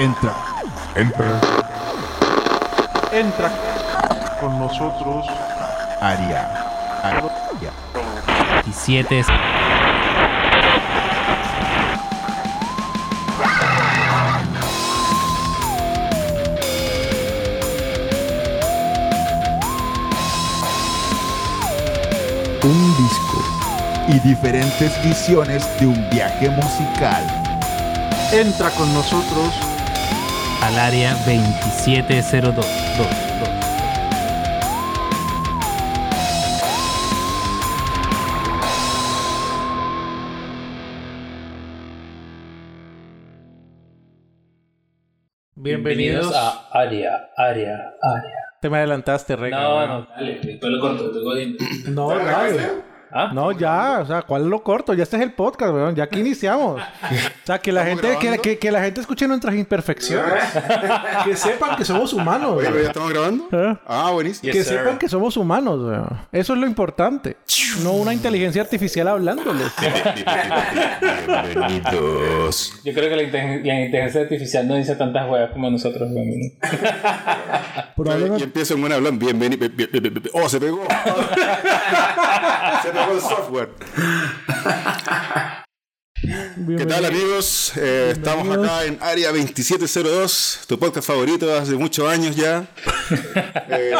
Entra. Entra. Entra con nosotros. Aria. Aria. 17 Un disco y diferentes visiones de un viaje musical. Entra con nosotros. Al área 2702. Dos, dos. Bienvenidos a Aria, Aria, Aria. Te me adelantaste, Rey. No, no, dale, después lo corto. No, dale. ¿Ah? No, ya, o sea, ¿cuál es lo corto? Ya este es el podcast, weón. Ya aquí iniciamos. O sea, que la gente, que, que- que la gente escuche nuestras imperfecciones. que sepan que somos humanos. Oye, weón. ¿pero ya estamos grabando? ¿Eh? Ah, buenísimo. que sepan que somos humanos, weón. Eso es lo importante. No una inteligencia artificial hablándoles. Bienvenidos. Yo creo que la, inte- la inteligencia artificial no dice tantas huevas como nosotros. weón. Y Probablemente. empiezo en un hablón. Bienvenido. Oh, se pegó. se pegó el software. ¿Qué tal, amigos? Eh, estamos acá en Área 2702, tu podcast favorito hace muchos años ya. Eh,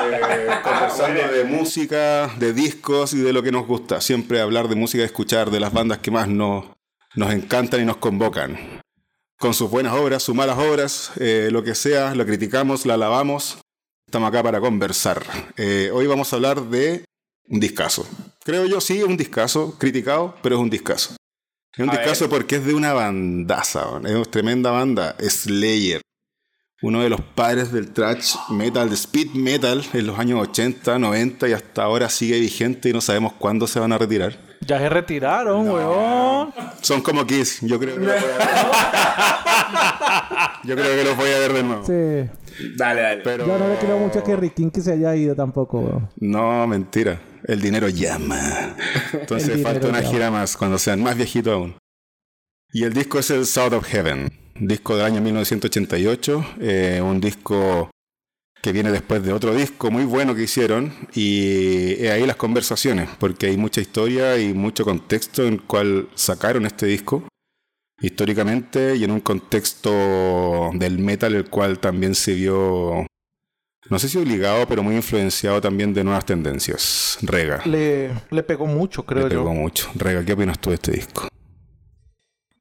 conversando de música, de discos y de lo que nos gusta. Siempre hablar de música y escuchar de las bandas que más nos, nos encantan y nos convocan. Con sus buenas obras, sus malas obras, eh, lo que sea, lo criticamos, la alabamos. Estamos acá para conversar. Eh, hoy vamos a hablar de un discazo. Creo yo, sí, un discazo, criticado, pero es un discazo. Es un discazo porque es de una bandaza, es una tremenda banda, Slayer. Uno de los padres del thrash metal, de speed metal, en los años 80, 90 y hasta ahora sigue vigente y no sabemos cuándo se van a retirar. Ya se retiraron, weón. Son como Kiss, yo creo que los voy a ver. Yo creo que los voy a ver de nuevo. Sí. Dale, dale. Pero... Yo no le creo mucho a que Ricky que se haya ido tampoco, weón. No, mentira. El dinero llama. Entonces dinero falta una llama. gira más cuando sean más viejitos aún. Y el disco es el South of Heaven, disco del año 1988, eh, un disco que viene después de otro disco muy bueno que hicieron y es ahí las conversaciones, porque hay mucha historia y mucho contexto en el cual sacaron este disco históricamente y en un contexto del metal el cual también se vio no sé si obligado, pero muy influenciado también de nuevas tendencias. Rega. Le, le pegó mucho, creo Le yo. pegó mucho. Rega, ¿qué opinas tú de este disco?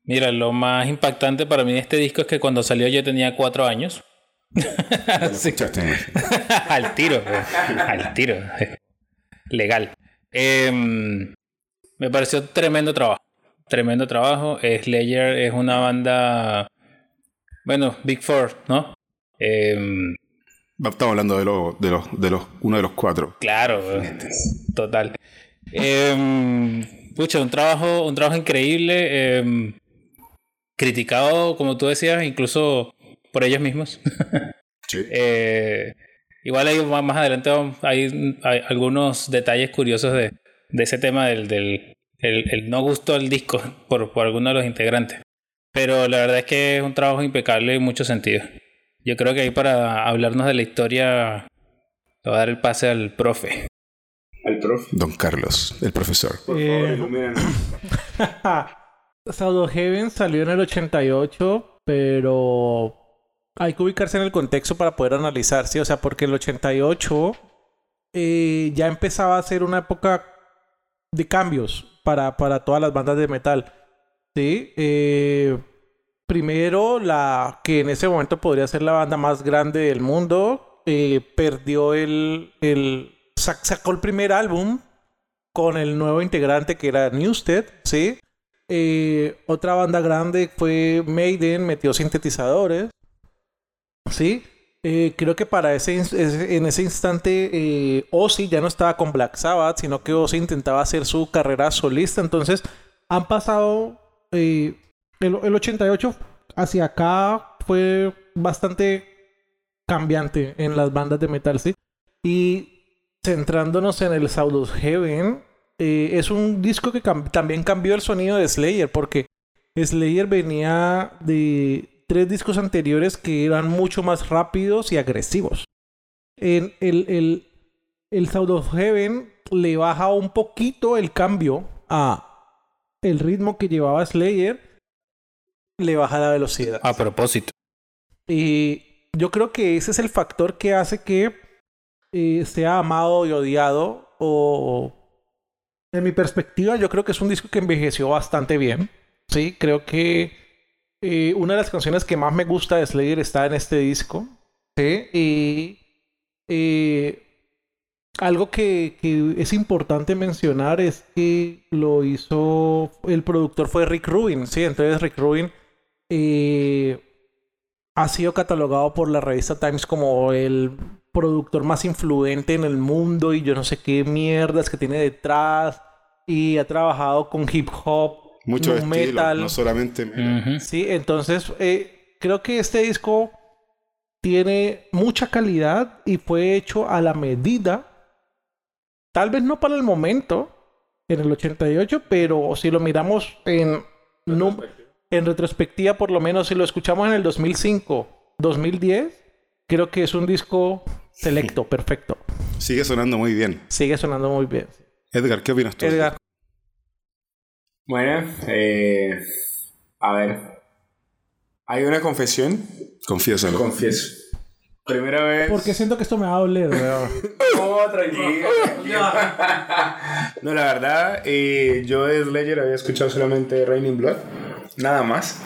Mira, lo más impactante para mí de este disco es que cuando salió yo tenía cuatro años. Sí. Al tiro, al tiro. Legal. Em, me pareció tremendo trabajo. Tremendo trabajo. Slayer es una banda. Bueno, Big Four, ¿no? Em, Estamos hablando de los, de los, de los, uno de los cuatro. claro, weón. total. Em, pucha, un trabajo, un trabajo increíble. em, criticado, como tú decías, incluso por ellos mismos. Sí. Eh, igual hay más más adelante hay, hay algunos detalles curiosos de, de ese tema del, del el, el no gusto al disco por, por alguno de los integrantes. Pero la verdad es que es un trabajo impecable en muchos sentidos. Yo creo que ahí para hablarnos de la historia le voy a dar el pase al profe. Al profe. Don Carlos, el profesor. Por Eh, favor, Heaven salió en el 88, pero hay que ubicarse en el contexto para poder analizar, ¿sí? O sea, porque el 88 eh, ya empezaba a ser una época de cambios para, para todas las bandas de metal, ¿sí? Eh, primero, la que en ese momento podría ser la banda más grande del mundo, eh, perdió el, el... sac- sacó el primer álbum con el nuevo integrante que era Newsted, ¿sí? Eh, otra banda grande fue Maiden, metió sintetizadores. Sí. Eh, creo que para ese, en ese instante eh, Ozzy ya no estaba con Black Sabbath, sino que Ozzy intentaba hacer su carrera solista. Entonces han pasado el, el 88 hacia acá fue bastante cambiante en las bandas de metal, ¿sí? Y centrándonos en el South of Heaven, eh, es un disco que también cambió el sonido de Slayer, porque Slayer venía de tres discos anteriores que eran mucho más rápidos y agresivos. En el, el, el Sound of Heaven le baja un poquito el cambio a el ritmo que llevaba Slayer, le baja la velocidad. A propósito. Y yo creo que ese es el factor que hace que eh, sea amado y odiado. O en mi perspectiva, yo creo que es un disco que envejeció bastante bien. Sí, creo que eh, una de las canciones que más me gusta de Slayer está en este disco. Sí, y eh, algo que, que, es importante mencionar es que lo hizo. El productor fue Rick Rubin, sí. Entonces, Rick Rubin eh, ha sido catalogado por la revista Times como el productor más influente en el mundo y yo no sé qué mierdas que tiene detrás. Y ha trabajado con hip hop, mucho estilo, metal. No solamente. Uh -huh. Sí, entonces eh, creo que este disco tiene mucha calidad y fue hecho a la medida Tal vez no para el momento, en el 88, pero si lo miramos en, no, en retrospectiva, por lo menos si lo escuchamos en el 2005, 2010, creo que es un disco selecto, perfecto. Sigue sonando muy bien. Sigue sonando muy bien. Edgar, ¿qué opinas tú? Edgar. Bueno, eh, a ver. Hay una confesión. Confiésalo. Confieso. Primera vez. Porque siento que esto me va a doler, weón. no, tranquilo. no, la verdad, eh, yo de Slayer había escuchado solamente Raining Blood. Nada más.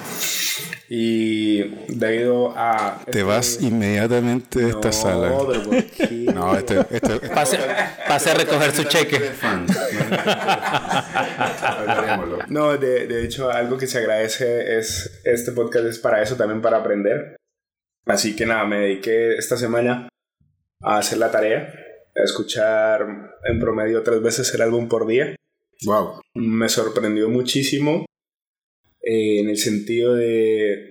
Y debido a. Te este... vas inmediatamente de esta no, sala. Pero ¿por qué? No, este. este... Pase, pase a recoger su cheque. no, de, de hecho, algo que se agradece es. Este podcast es para eso, también para aprender. Así que nada, me dediqué esta semana a hacer la tarea, a escuchar en promedio tres veces el álbum por día. Wow. Me sorprendió muchísimo eh, en el sentido de...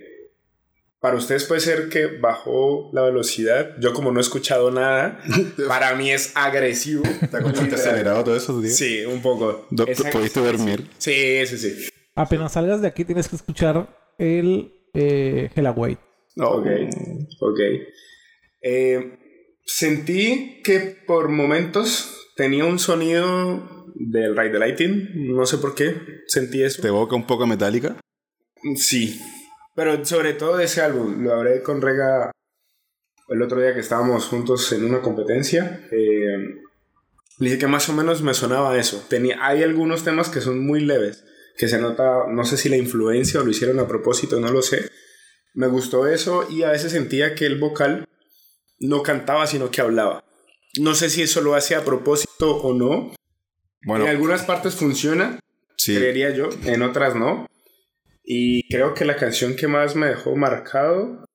Para ustedes puede ser que bajó la velocidad. Yo como no he escuchado nada, para mí es agresivo. ¿Te acelerado todos esos días? Sí, un poco. ¿Pudiste dormir? Sí, sí, sí. Apenas salgas de aquí tienes que escuchar el eh, Hella White. Ok, ok. Eh, sentí que por momentos tenía un sonido del Ride the Lighting. No sé por qué sentí eso. ¿Te evoca un poco metálica? Sí. Pero sobre todo ese álbum. Lo hablé con Rega el otro día que estábamos juntos en una competencia. Eh, le dije que más o menos me sonaba eso. Tenía, hay algunos temas que son muy leves. Que se nota, no sé si la influencia o lo hicieron a propósito, no lo sé me gustó eso y a veces sentía que el vocal no cantaba, sino que hablaba. No sé si eso lo hace a propósito o no. Bueno, en algunas partes funciona, sí. creería yo, en otras no. Y creo que la canción que más me dejó marcado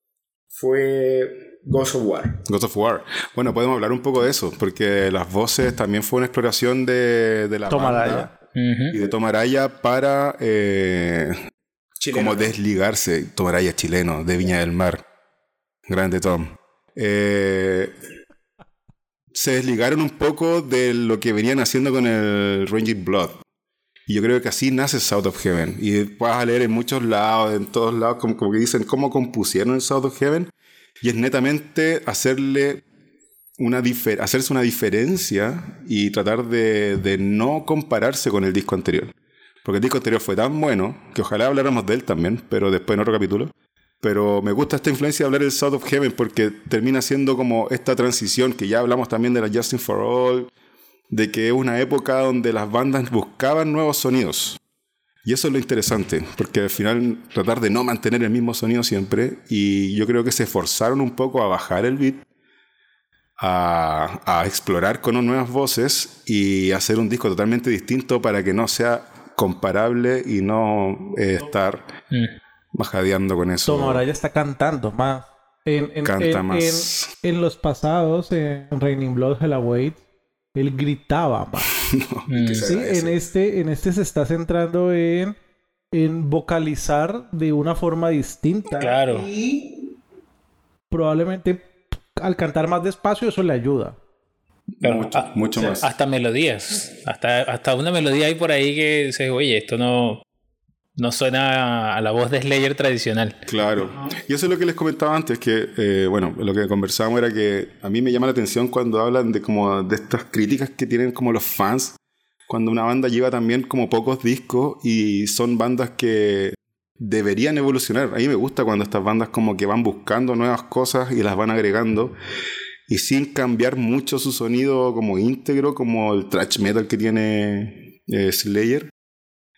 fue Ghost of War. Ghost of War. Bueno, podemos hablar un poco de eso, porque las voces también fue una exploración de, de la Tomaraya. banda uh -huh. y de Tomaraya para eh, como desligarse. Tomaraya chileno, de Viña del Mar. Grande Tom. Eh, se desligaron un poco de lo que venían haciendo con el Ranging Blood. Y yo creo que así nace South of Heaven. Y vas a leer en muchos lados, en todos lados, como, que dicen cómo compusieron el South of Heaven. Y es netamente hacerle una hacerse una diferencia y tratar de, de no compararse con el disco anterior. Porque el disco anterior fue tan bueno que ojalá habláramos de él también, pero después en otro capítulo. Pero me gusta esta influencia de hablar del South of Heaven porque termina siendo como esta transición que ya hablamos también de la Justin for All, de que es una época donde las bandas buscaban nuevos sonidos. Y eso es lo interesante, porque al final tratar de no mantener el mismo sonido siempre, y yo creo que se esforzaron un poco a bajar el beat, a, explorar con nuevas voces y hacer un disco totalmente distinto para que no sea comparable y no eh, estar mm. Bajadeando con eso. Toma, ahora ya está cantando más. En, en, Canta en, más. En, los pasados, en Raining Blood, Hella Wait, él gritaba más. no, mm. sí, en este, en este se está centrando en, en vocalizar de una forma distinta. Claro. Y probablemente al cantar más despacio eso le ayuda. Pero, mucho, a, mucho o sea, más. Hasta melodías. Hasta, hasta una melodía hay por ahí que dices, oye, esto no. No suena a la voz de Slayer tradicional. Claro. Y eso es lo que les comentaba antes, que, eh, bueno, lo que conversábamos era que a mí me llama la atención cuando hablan de como de estas críticas que tienen como los fans, cuando una banda lleva también como pocos discos y son bandas que deberían evolucionar. A mí me gusta cuando estas bandas como que van buscando nuevas cosas y las van agregando y sin cambiar mucho su sonido como íntegro, como el thrash metal que tiene eh, Slayer.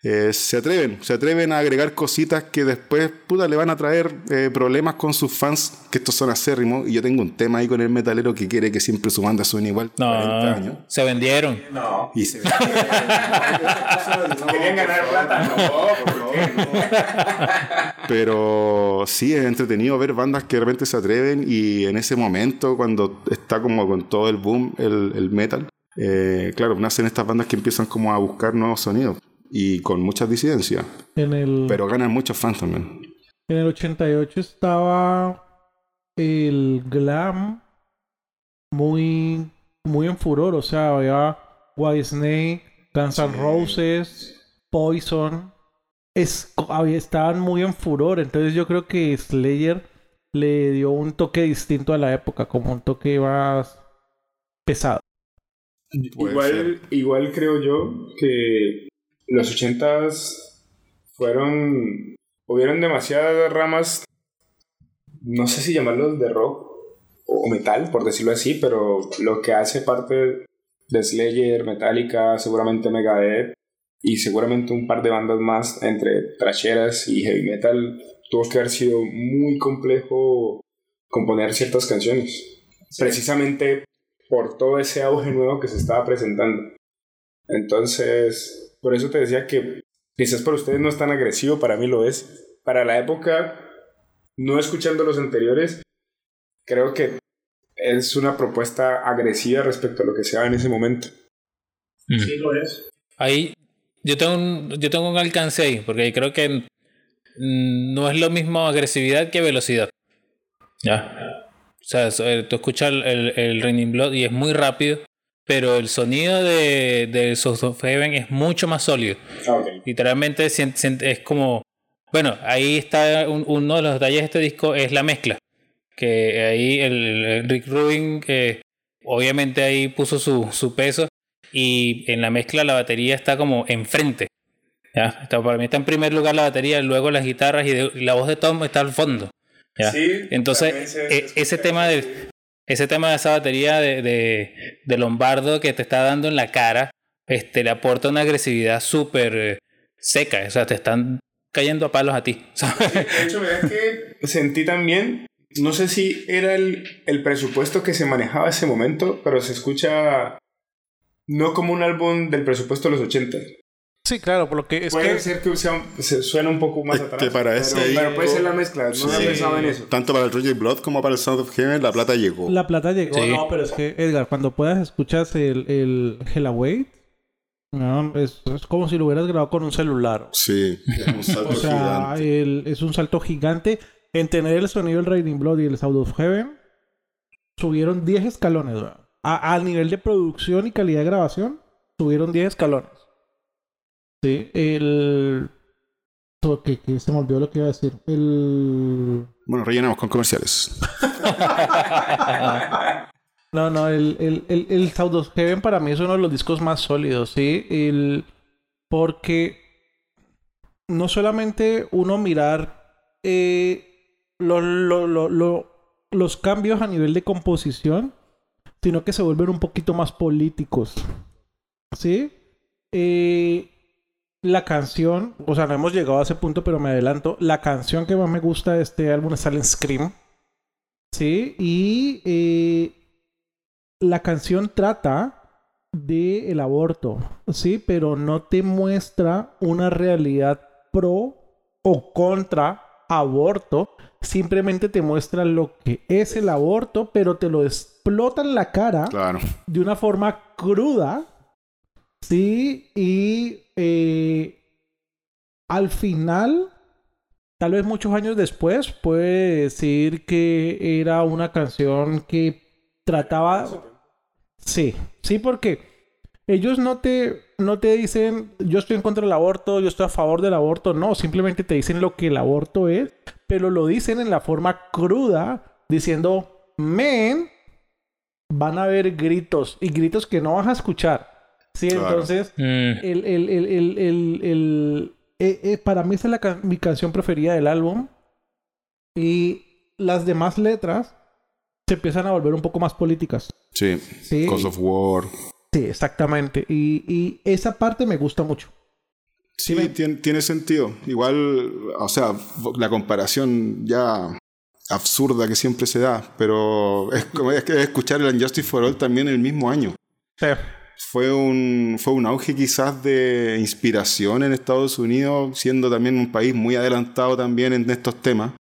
Eh, se atreven, se atreven a agregar cositas que después puta, le van a traer eh, problemas con sus fans, que estos son acérrimos. Y yo tengo un tema ahí con el metalero que quiere que siempre su banda suene igual. No, 40 años. se vendieron. No. Y se Querían ganar plata. No, ¿por? No. Pero sí, es entretenido ver bandas que de repente se atreven y en ese momento, cuando está como con todo el boom, el, el metal, eh, claro, nacen estas bandas que empiezan como a buscar nuevos sonidos y con muchas disidencias, En el, pero ganan muchos fans también. en el 88 estaba el glam muy, muy en furor. O sea, había Whitesnake, Guns N' Roses, Poison. Es, había- estaban muy en furor. Entonces yo creo que Slayer le dio un toque distinto a la época, como un toque más pesado. Igual, igual creo yo que los ochentas fueron... Hubieron demasiadas ramas, no sé si llamarlos de rock o metal, por decirlo así, pero lo que hace parte de Slayer, Metallica, seguramente Megadeth y seguramente un par de bandas más entre trasheras y heavy metal, tuvo que haber sido muy complejo componer ciertas canciones. Precisamente por todo ese auge nuevo que se estaba presentando. Entonces, por eso te decía que quizás para ustedes no es tan agresivo, para mí lo es. Para la época, no escuchando los anteriores, creo que es una propuesta agresiva respecto a lo que se daba en ese momento. Mm. Sí, lo es. Ahí yo tengo un, yo tengo un alcance ahí, porque creo que mm, no es lo mismo agresividad que velocidad. Ya. O sea, eh, tú escuchas el, el, el Raining Blood y es muy rápido, pero el sonido de, de South of Heaven es mucho más sólido. Literalmente sien- sien- es como. Bueno, ahí está un- uno de los detalles de este disco, es la mezcla. Que ahí el, el Rick Rubin, que obviamente ahí puso su, su peso. Y en la mezcla la batería está como enfrente. ¿ya? Está, para mí está en primer lugar la batería, luego las guitarras y, de- y la voz de Tom está al fondo. ¿ya? Sí, también Entonces, se- e- se ese tema de, eso. Ese tema de esa batería de, de, Lombardo que te está dando en la cara, este, le aporta una agresividad súper eh, seca. O sea, te están cayendo a palos a ti. De hecho, mira que sentí también, no sé si era el, el presupuesto que se manejaba ese momento, pero se escucha no como un álbum del presupuesto de los 80. Sí, claro, por lo que es Puede que ser que sea- se suena un poco más Es atrás. que para pero, ese pero disco- puede ser la mezcla, no había Sí. pensado en eso. Tanto para el Roger Blood como para el Sound of Heaven, la plata llegó. la plata llegó. Sí. No, pero es que, Edgar, cuando puedas escuchas el, el Hell Away, ¿no? es, es como si lo hubieras grabado con un celular. Sí, es un salto O sea, gigante. el- es un salto gigante. En tener el sonido del Raining Blood y el Sound of Heaven, subieron 10 escalones. A, a nivel de producción y calidad de grabación, subieron 10 escalones. Sí, el. Que, que se me olvidó lo que iba a decir. El. Bueno, rellenamos con comerciales. No, no, el, el, el, el Sound of Heaven para mí es uno de los discos más sólidos, ¿sí? El, porque no solamente uno mirar eh, lo- lo- los cambios a nivel de composición, sino que se vuelven un poquito más políticos, ¿sí? Eh, la canción, o sea, no hemos llegado a ese punto, pero me adelanto. La canción que más me gusta de este álbum es Silent Scream. Sí, y eh, la canción trata de el aborto, sí, pero no te muestra una realidad pro o contra aborto, simplemente te muestra lo que es el aborto, pero te lo explota en la cara Claro. de una forma cruda, sí, y eh, al final, tal vez muchos años después, puede decir que era una canción que trataba... Sí, sí, porque ellos no te, no te dicen, yo estoy en contra del aborto, yo estoy a favor del aborto, no, simplemente te dicen lo que el aborto es, pero lo dicen en la forma cruda, diciendo, men, van a haber gritos y gritos que no vas a escuchar. Sí, Claro. entonces, Mm. el, el, el, el, el- el- eh, eh, para mí esa es la mi canción preferida del álbum. Y las demás letras se empiezan a volver un poco más políticas. Sí. Sí, Cause of War. sí exactamente. Y, y esa parte me gusta mucho. Sí, tiene, tiene sentido. Igual, o sea, la comparación ya absurda que siempre se da, pero es como es que escuchar el Unjustice for All también el mismo año. Sí. Fue un, fue un auge quizás de inspiración en Estados Unidos, siendo también un país muy adelantado también en estos temas,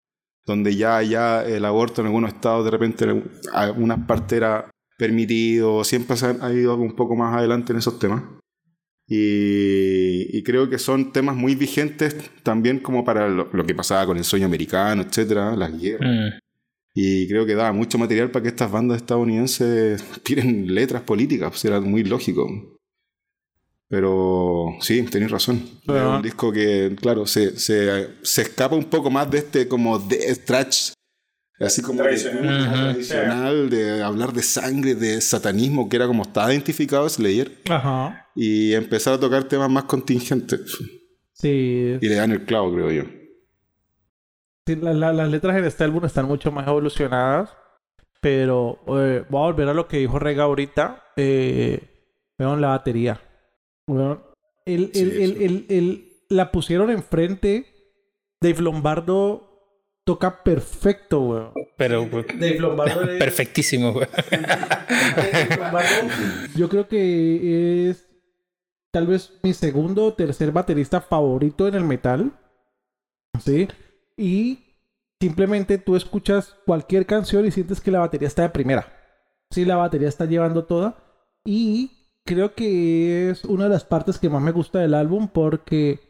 donde ya, ya el aborto en algunos estados de repente en algunas partes era permitido, siempre se ha ido un poco más adelante en esos temas. Y, creo que son temas muy vigentes también como para lo, lo que pasaba con el sueño americano, etcétera, las guerras. Mm. Y creo que daba mucho material para que estas bandas estadounidenses tiren letras políticas, pues era muy lógico. Pero sí, tenéis razón. Es Ajá. un disco que, claro, se, se, se escapa un poco más de este como de trash, así como de- Tradicional. De hablar de sangre, de satanismo, que era como estaba identificado Slayer, Ajá. y empezar a tocar temas más contingentes. Sí. Y le dan el clavo, creo yo. Sí, la- la- las letras en este álbum están mucho más evolucionadas. Pero eh, voy a volver a lo que dijo Rega ahorita. Eh, vean la batería. Weón, el- Sí, el- el- sí. el- el- la pusieron enfrente. Dave Lombardo toca perfecto, weón. Pero Dave Lombardo es- perfectísimo, güey. Dave Lombardo, yo creo que es tal vez mi segundo o tercer baterista favorito en el metal. ¿Sí? Y simplemente tú escuchas cualquier canción y sientes que la batería está de primera. Sí, la batería está llevando toda. Y creo que es una de las partes que más me gusta del álbum porque,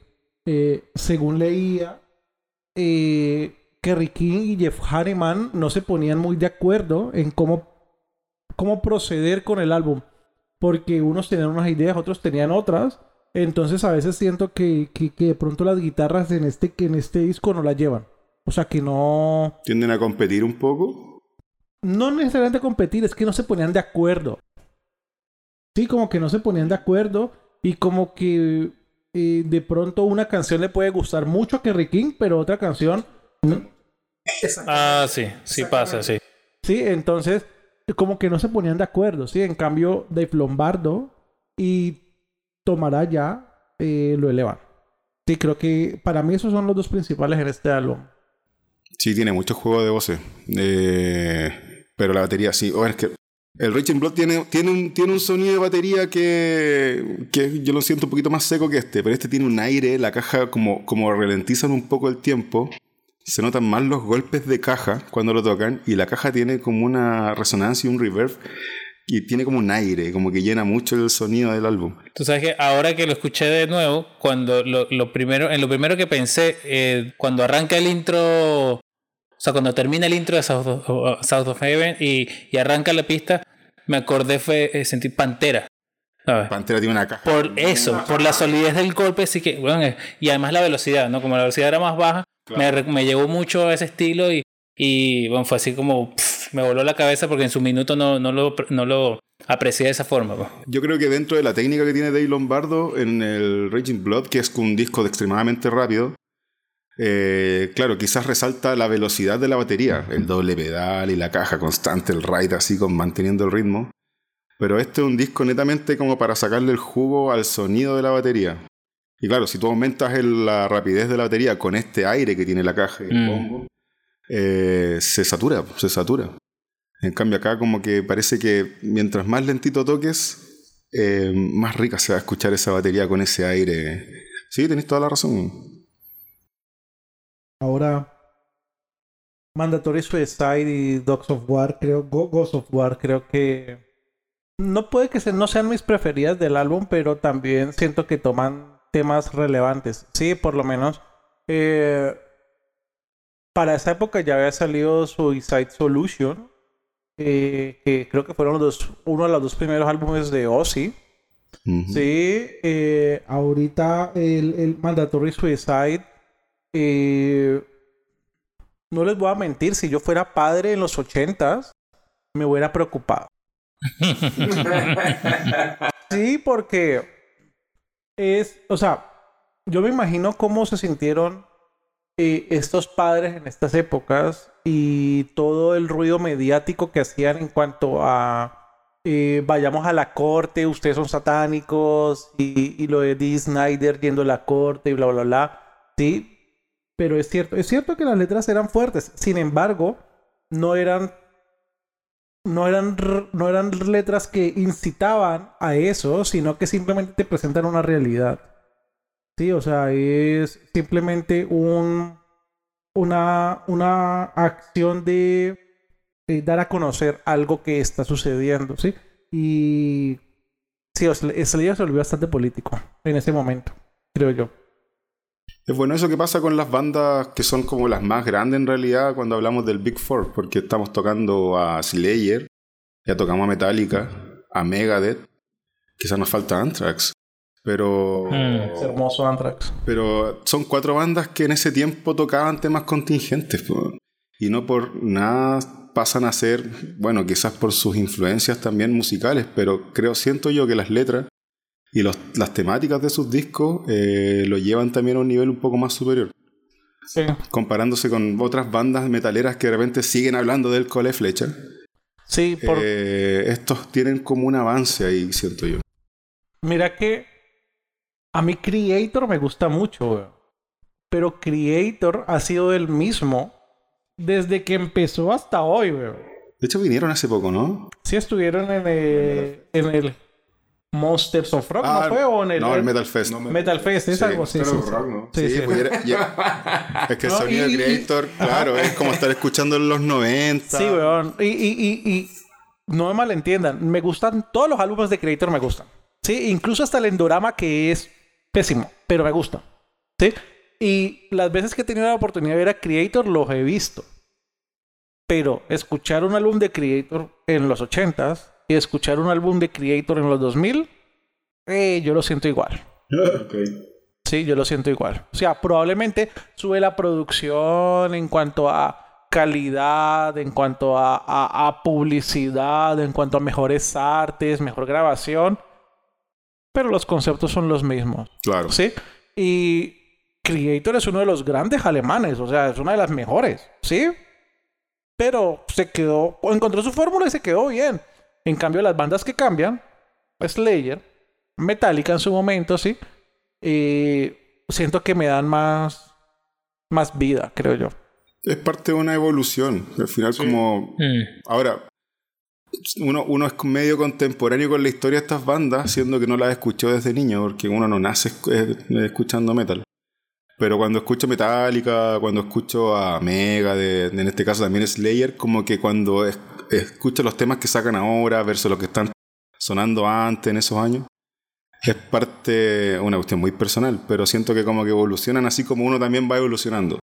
eh, según leía, eh, Kerry King y Jeff Hanneman no se ponían muy de acuerdo en cómo, cómo proceder con el álbum. Porque unos tenían unas ideas, otros tenían otras. Entonces a veces siento que, que, que de pronto las guitarras en este, que en este disco no las llevan. O sea que no... Tienden a competir un poco. No necesariamente competir, es que no se ponían de acuerdo. Sí, como que no se ponían de acuerdo. Y como que eh, de pronto una canción le puede gustar mucho a Kerry King, pero otra canción... no. Ah, sí, sí pasa, sí. Sí, entonces como que no se ponían de acuerdo, ¿sí? En cambio, Dave Lombardo y Tomará ya eh, lo elevan. Sí, creo que para mí esos son los dos principales en este álbum. Sí, tiene mucho juego de voces. Eh, pero la batería sí. Oh, el Raging Blood tiene, tiene, un, tiene un sonido de batería que, que yo lo siento un poquito más seco que este. Pero este tiene un aire, la caja como, como ralentizan un poco el tiempo. Se notan más los golpes de caja cuando lo tocan. Y la caja tiene como una resonancia y un reverb. Y tiene como un aire, como que llena mucho el sonido del álbum. Tú sabes que ahora que lo escuché de nuevo, cuando lo, lo primero, en lo primero que pensé, eh, cuando arranca el intro, o sea, cuando termina el intro de South of, South of Heaven y, y arranca la pista, me acordé fue eh, sentir Pantera. ¿sabes? Pantera tiene una caja. Por eso, por la solidez del golpe, sí que, bueno, eh, y además la velocidad, ¿no? Como la velocidad era más baja, me, re- me llegó mucho a ese estilo y, y bueno, fue así como, pff, me voló la cabeza porque en su minuto no, no, lo, no lo aprecié de esa forma. pues. Yo creo que dentro de la técnica que tiene Dave Lombardo en el Raging Blood, que es un disco de extremadamente rápido, eh, claro, quizás resalta la velocidad de la batería, el doble pedal y la caja constante, el ride así con manteniendo el ritmo. Pero este es un disco netamente como para sacarle el jugo al sonido de la batería. Y claro, si tú aumentas el- la rapidez de la batería con este aire que tiene la caja y el Mm. bombo, eh, se satura, se satura. En cambio acá como que parece que mientras más lentito toques, eh, más rica se va a escuchar esa batería con ese aire. Sí, tenéis toda la razón. Ahora, Mandatory Suicide y Dogs of War, creo, Ghost of War, creo que no puede que no sean mis preferidas del álbum, pero también siento que toman temas relevantes. Sí, por lo menos. eh, para esa época ya había salido Suicide Solution, eh, que creo que fueron los dos, uno de los dos primeros álbumes de Ozzy. Sí, eh, ahorita el, el Mandatory Suicide. eh, no les voy a mentir, si yo fuera padre en los ochentas, me hubiera preocupado. Sí, porque es, o sea, yo me imagino cómo se sintieron estos padres en estas épocas y todo el ruido mediático que hacían en cuanto a eh, vayamos a la corte, ustedes son satánicos y, lo de Dee Snyder yendo a la corte y bla, bla, bla. Sí, pero es cierto, es cierto que las letras eran fuertes. Sin embargo, no eran no eran, no eran letras que incitaban a eso, sino que simplemente te presentan una realidad. Sí, o sea, es simplemente un, una, una acción de, dar a conocer algo que está sucediendo, ¿sí? Y sí, Slayer se volvió bastante político en ese momento, creo yo. Es bueno eso que pasa con las bandas que son como las más grandes en realidad cuando hablamos del Big Four, porque estamos tocando a Slayer, ya tocamos a Metallica, a Megadeth, quizás nos falta Anthrax, pero, Mm. Es hermoso Anthrax. pero son cuatro bandas que en ese tiempo tocaban temas contingentes po, y no por nada pasan a ser, bueno, quizás por sus influencias también musicales, pero creo, siento yo que las letras y los- las temáticas de sus discos eh, lo llevan también a un nivel un poco más superior Sí. comparándose con otras bandas metaleras que de repente siguen hablando del cole flecha. Sí, por, eh, estos tienen como un avance ahí, siento yo. Mira que a mí Creator me gusta mucho, weón. Pero Creator ha sido el mismo desde que empezó hasta hoy, weón. De hecho, vinieron hace poco, ¿no? Sí estuvieron en el, en el Monsters of Rock, Ah, ¿no fue? O en el, no, el Metal Fest. No, me- Metal Fest, es Sí, algo así. Sí, sí. rock, ¿no? Sí, sí. pues era- ya- es que el No, sonido y- Creator, claro, es como estar escuchando en los 90. Sí, weón. Y, y, y, y no me malentiendan. Me gustan, todos los álbumes de Creator me gustan. Sí, incluso hasta el Endorama que es pésimo, pero me gusta. Sí. Y las veces que he tenido la oportunidad de ver a Creator los he visto. Pero escuchar un álbum de Creator en los 80s y escuchar un álbum de Creator en los 2000, eh, yo lo siento igual. Sí, yo lo siento igual. O sea, probablemente sube la producción en cuanto a calidad, en cuanto a, a- a publicidad, en cuanto a mejores artes, mejor grabación. Pero los conceptos son los mismos. Claro. ¿Sí? Y Creator es uno de los grandes alemanes. O sea, es una de las mejores. ¿Sí? Pero se quedó, encontró su fórmula y se quedó bien. En cambio, las bandas que cambian, Slayer, Metallica en su momento, sí. Y siento que me dan más, más vida, creo yo. Es parte de una evolución. Al final, como. Mm. Ahora, uno, uno es medio contemporáneo con la historia de estas bandas, siendo que no las escuchó desde niño, porque uno no nace eh, escuchando metal. Pero cuando escucho Metallica, cuando escucho a Mega, de, en este caso también Slayer, como que cuando es- escucho los temas que sacan ahora versus los que están sonando antes en esos años, es parte, una cuestión muy personal, pero siento que como que evolucionan así como uno también va evolucionando.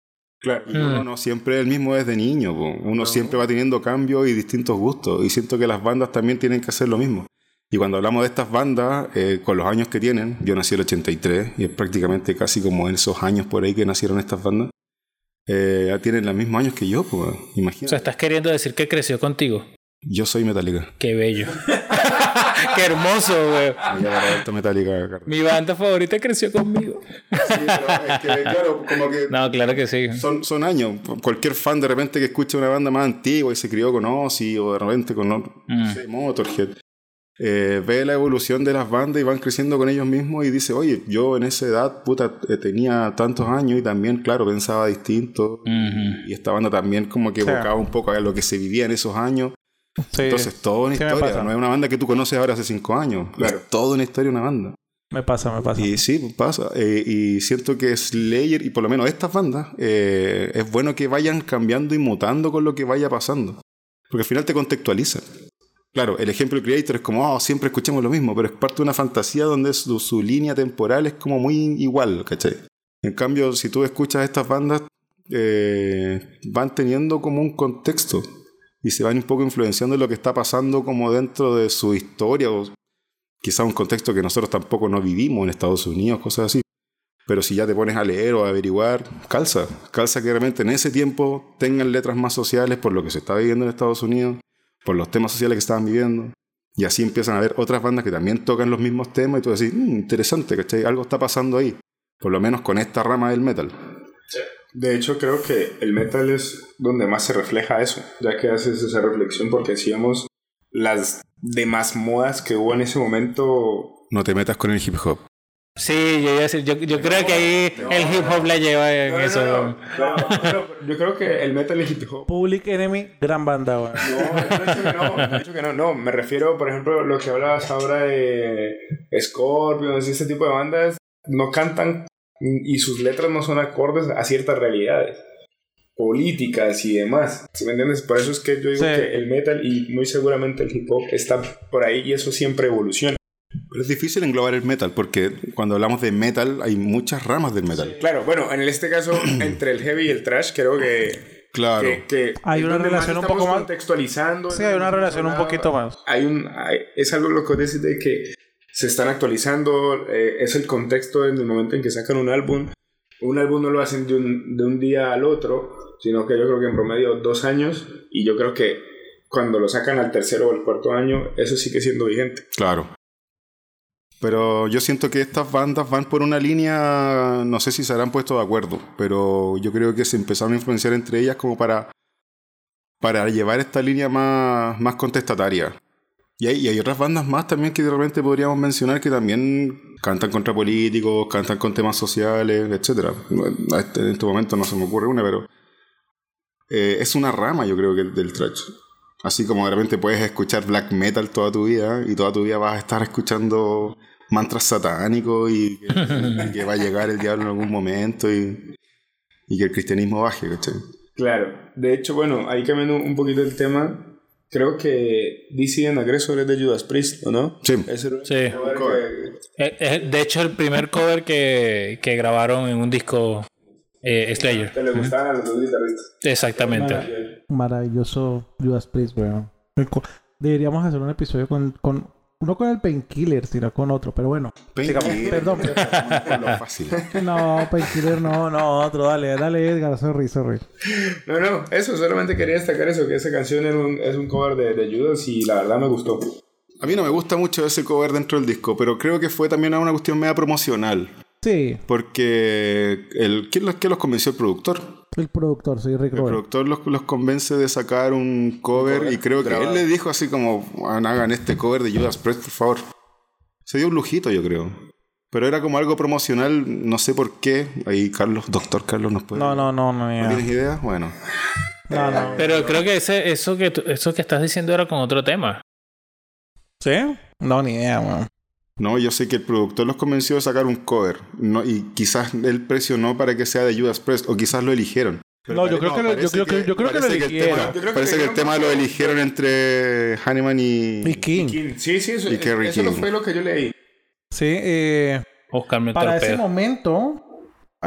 Claro. Y uno no siempre es el mismo desde niño, po. uno siempre va teniendo cambios y distintos gustos. Y siento que las bandas también tienen que hacer lo mismo. Y cuando hablamos de estas bandas, eh, con los años que tienen, yo nací en el 83 y es prácticamente casi como en esos años por ahí que nacieron estas bandas, eh, ya tienen los mismos años que yo, pues, O sea, imagínate. estás queriendo decir que creció contigo. Yo soy Metallica. Qué bello. Qué hermoso, güey. Mi banda favorita creció conmigo. Sí, pero es que, claro, como que No, claro que sí. Son, son años. Cualquier fan de repente que escuche una banda más antigua y se crió con Ozzy o de repente con no Mm. sé, Motorhead, eh, ve la evolución de las bandas y van creciendo con ellos mismos y dice, oye, yo en esa edad, puta, eh, tenía tantos años y también, claro, pensaba distinto. Y esta banda también como que evocaba un poco a lo que se vivía en esos años. Sí, Entonces, toda una Sí historia. pasa. No es una banda que tú conoces ahora hace cinco años. Claro. Es toda una historia una banda. me pasa, me pasa. Y sí, pues pasa. Eh, y siento que Slayer, y por lo menos estas bandas, eh, es bueno que vayan cambiando y mutando con lo que vaya pasando. Porque al final te contextualiza. Claro, el ejemplo de Creator es como, oh, siempre escuchamos lo mismo, pero es parte de una fantasía donde su, su línea temporal es como muy igual, ¿cachai? En cambio, si tú escuchas estas bandas, eh, van teniendo como un contexto y se van un poco influenciando en lo que está pasando como dentro de su historia o quizás un contexto que nosotros tampoco no vivimos en Estados Unidos, cosas así. Pero si ya te pones a leer o a averiguar, calza. Calza que realmente en ese tiempo tengan letras más sociales por lo que se está viviendo en Estados Unidos, por los temas sociales que estaban viviendo. Y así empiezan a haber otras bandas que también tocan los mismos temas y tú decís, "Mm, interesante, ¿cachai? Algo está pasando ahí. Por lo menos con esta rama del metal. De hecho, creo que el metal es donde más se refleja eso, ya que haces esa reflexión, porque vemos las demás modas que hubo en ese momento, No te metas con el hip hop. Sí, yo iba a decir, yo, yo creo que ahí no, el hip hop la lleva en No, no, eso. no, no, no, no, yo creo que el metal y el hip hop. Public Enemy, gran banda, weón. No, no he dicho que no, no he dicho que no, no, me refiero, por ejemplo, lo que hablabas ahora de Scorpions y este tipo de bandas, no cantan y sus letras no son acordes a ciertas realidades políticas y demás. ¿Sí me entiendes? Por eso es que yo digo Sí. que el metal y muy seguramente el hip hop está por ahí y eso siempre evoluciona. Pero es difícil englobar el metal porque cuando hablamos de metal hay muchas ramas del metal. Claro, bueno, en este caso, entre el heavy y el trash, creo que. Claro. que- que Hay una relación un poco más- contextualizando. Sí, hay una relación un poquito más. Hay un. hay- es algo lo que decís de que se están actualizando. eh, es el contexto en el momento en que sacan un álbum. Un álbum no lo hacen de un, de un día al otro, sino que yo creo que en promedio dos años. Y yo creo que cuando lo sacan al tercero o al cuarto año, eso sigue siendo vigente. Claro. Pero yo siento que estas bandas van por una línea, no sé si se habrán puesto de acuerdo, pero yo creo que se empezaron a influenciar entre ellas como para, para llevar esta línea más, más contestataria. Y hay, y hay otras bandas más también que de repente podríamos mencionar que también cantan contra políticos, cantan con temas sociales, etc. Este- en este momento no se me ocurre una, pero eh, es una rama yo creo que del thrash. Así como de repente puedes escuchar black metal toda tu vida y toda tu vida vas a estar escuchando mantras satánicos y que, y que va a llegar el diablo en algún momento y, y que el cristianismo baje, ¿cachai? Claro, de hecho, bueno, ahí cambiando un poquito el tema, creo que DC en Agresor es de Judas Priest, ¿o no? Sí. Ese era un Sí. cover que- Eh, eh, De hecho, el primer cover que, que grabaron en un disco eh, Slayer. que le gustaban a los dos guitarristas. Exactamente. Maravilloso Judas Priest, weón. Deberíamos hacer un episodio con, con no con el Painkiller, sino con otro, pero bueno. Sigamos. Perdón. Por lo fácil. No, Painkiller no, no, otro, dale, dale Edgar, sorry, sorry. No, no, eso, solamente quería destacar eso, que esa canción era un- es un cover de, de Judas y la verdad me gustó. A mí no me gusta mucho ese cover dentro del disco, pero creo que fue también una cuestión media promocional. Sí, Porque el, ¿quién, los, quién los convenció? El productor. El productor, sí, Rick El productor los, los convence de sacar un cover, y creo que grabado. él le dijo así como, "Juan, hagan este cover de Judas Priest, por favor. Se dio un lujito, yo creo. Pero era como algo promocional, no sé por qué. Ahí Carlos, doctor Carlos nos puede... No, no, no, no, ¿No tienes idea? Bueno. no, no. Pero creo que ese, eso, que tú- eso que estás diciendo era con otro tema. ¿Sí? No, ni idea, weón. No, yo sé que el productor los convenció de sacar un cover. No, y quizás él presionó para que sea de Judas Priest, o quizás lo eligieron. No, yo creo que lo- yo parece creo que- yo creo que lo parece el eligieron. tema- Yo creo que Parece que el eligieron tema lo eligieron entre Hanneman y... Y King. King. Sí, sí, eso, Y Kerry eso King. fue lo que yo leí. Sí, eh, Oscar me para ese momento,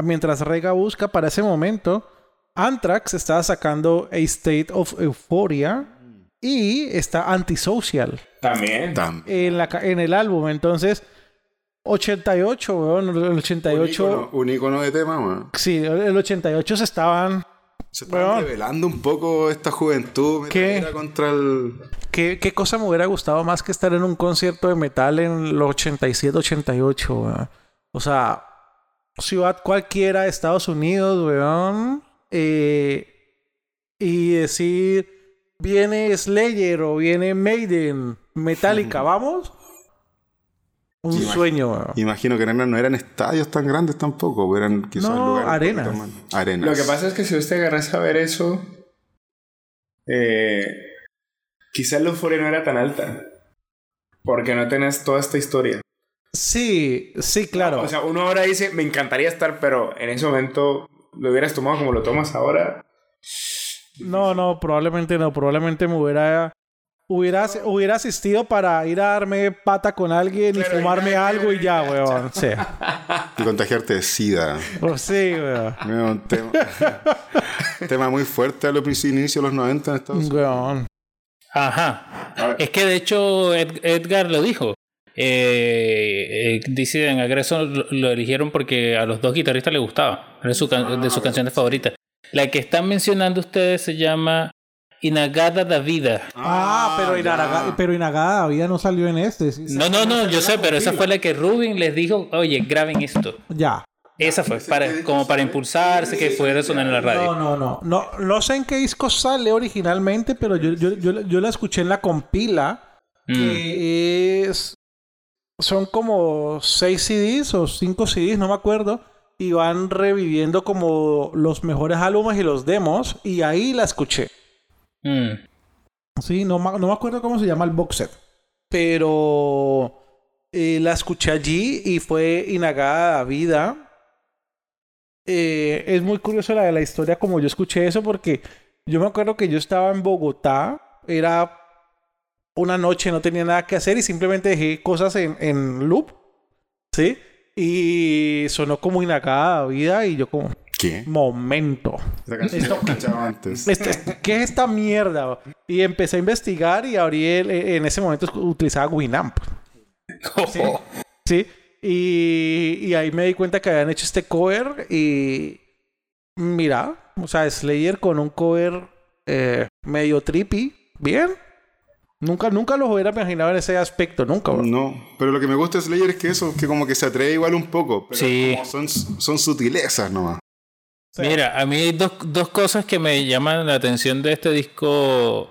mientras Rega busca, para ese momento, Anthrax estaba sacando A State of Euphoria y está Antisocial También. Tam- en, la, en el álbum. Entonces, 88, weón, el Un 88. icono, un icono de tema, man. Sí, el 88 se estaban. Se está Weón. revelando un poco esta juventud ¿Qué? contra el... ¿Qué, ¿Qué cosa me hubiera gustado más que estar en un concierto de metal en los 87, 88, weón? O sea, ciudad cualquiera de Estados Unidos, weón. eh, y decir, viene Slayer o viene Maiden, Metallica, ¿vamos? Un sueño. Imagino que no eran, no eran estadios tan grandes tampoco, eran quizás No, lugares arenas. Arenas. Lo que pasa es que si usted agarras a ver eso, eh, quizás la euforia no era tan alta. Porque no tenés toda esta historia. Sí, sí, claro. O sea, uno ahora dice, me encantaría estar, pero en ese momento lo hubieras tomado como lo tomas ahora. No, no, probablemente no. Probablemente me hubiera. Hubiera, hubiera asistido para ir a darme pata con alguien y fumarme ya, algo y ya, weón. Sí. Y contagiarte de sida. Pues sí, weón. Tema, tema muy fuerte a los inicios de los 90 en Estados Unidos. Weón. Ajá. Es que de hecho Ed- Edgar lo dijo. eh, eh, dice en Agreso lo, lo eligieron porque a los dos guitarristas les gustaba. Era su can- de sus canciones favoritas. La que están mencionando ustedes se llama Inagada da Vida. Ah, pero, Inaraga, pero Inagada todavía no salió en este. sí, No, no, no, yo sé, pero esa fue la que Rubin les dijo, oye, graben esto. Ya. Esa fue, para, como para impulsarse, que fuera sonar en la radio. No, no, no, no. No sé en qué disco sale originalmente, pero yo, yo, yo, yo la escuché en la compila. Mm. Que es. Son como seis CDs o cinco CDs, no me acuerdo. Y van reviviendo como los mejores álbumes y los demos. Y ahí la escuché. Mm. Sí, no, no me acuerdo cómo se llama el box set. Pero eh, la escuché allí y fue Inagada Vida. Eh, es muy curioso la de la historia como yo escuché eso porque yo me acuerdo que yo estaba en Bogotá, era una noche, no tenía nada que hacer y simplemente dejé cosas en, en loop, ¿sí? Y sonó como Inagada Vida y yo como, ¿Qué? momento. Antes. Este- este- ¿Qué es esta mierda? Y empecé a investigar y abrí el- en ese momento utilizaba Winamp. Sí. Sí. Y, y ahí me di cuenta que habían hecho este cover y mira, o sea, Slayer con un cover eh, medio trippy, bien. Nunca, nunca los hubiera imaginado en ese aspecto, nunca. bro. No, pero lo que me gusta de Slayer es que eso, que como que se atreve igual un poco. Pero Sí. como son, son sutilezas nomás. Mira, a mí hay dos, dos cosas que me llaman la atención de este disco.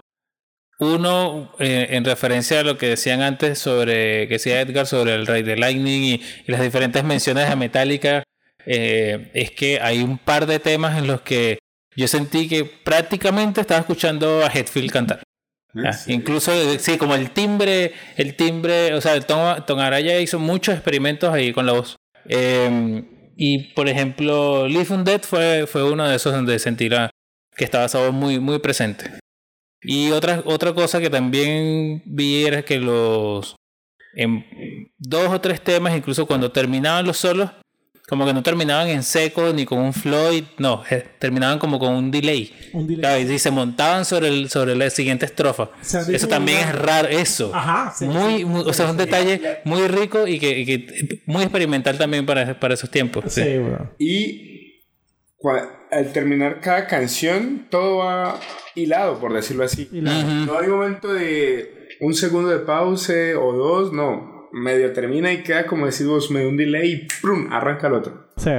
Uno, eh, en referencia a lo que decían antes sobre, que decía Edgar sobre el Rey de Lightning y, y las diferentes menciones a Metallica, eh, es que hay un par de temas en los que yo sentí que prácticamente estaba escuchando a Hetfield cantar. Ah, incluso, eh, sí, como el timbre, el timbre, o sea, Tom, Tom Araya hizo muchos experimentos ahí con la voz. Eh, y por ejemplo, Live Undead fue, fue uno de esos donde sentí la- que estaba esa voz muy, muy presente. Y otra, otra cosa que también vi era que los. En dos o tres temas, incluso cuando terminaban los solos, como que no terminaban en seco ni con un Floyd, no, eh, terminaban como con un delay. Un delay. Claro, y se montaban sobre, el, sobre la siguiente estrofa. sea, Eso también una- es raro, eso. Ajá, sí, muy, sí. muy- o sea, es un detalle muy rico y que, y que muy experimental también para, para esos tiempos. sí. Sí, bro. Y al terminar cada canción, todo va hilado, por decirlo así. No hay momento de un segundo de pause o dos, no. Medio termina y queda como decimos, medio un delay y ¡prum! arranca el otro. sí.